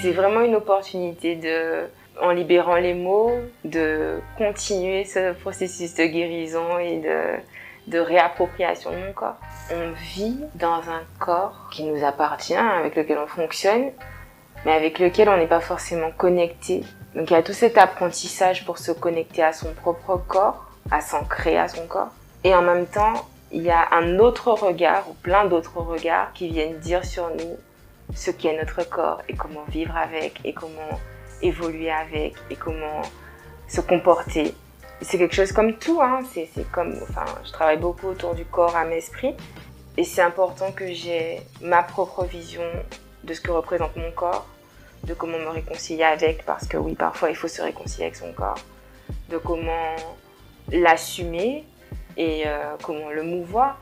c'est vraiment une opportunité de, en libérant les mots, de continuer ce processus de guérison et de, de réappropriation de mon corps. On vit dans un corps qui nous appartient, avec lequel on fonctionne, mais avec lequel on n'est pas forcément connecté. Donc il y a tout cet apprentissage pour se connecter à son propre corps, à s'ancrer à son corps. Et en même temps, il y a un autre regard, ou plein d'autres regards, qui viennent dire sur nous ce qu'est notre corps et comment vivre avec et comment évoluer avec et comment se comporter. C'est quelque chose comme tout, hein. c'est comme, enfin, je travaille beaucoup autour du corps, âme, esprit, et c'est important que j'ai ma propre vision de ce que représente mon corps, de comment me réconcilier avec, parce que oui, parfois il faut se réconcilier avec son corps, de comment l'assumer et euh, comment le mouvoir.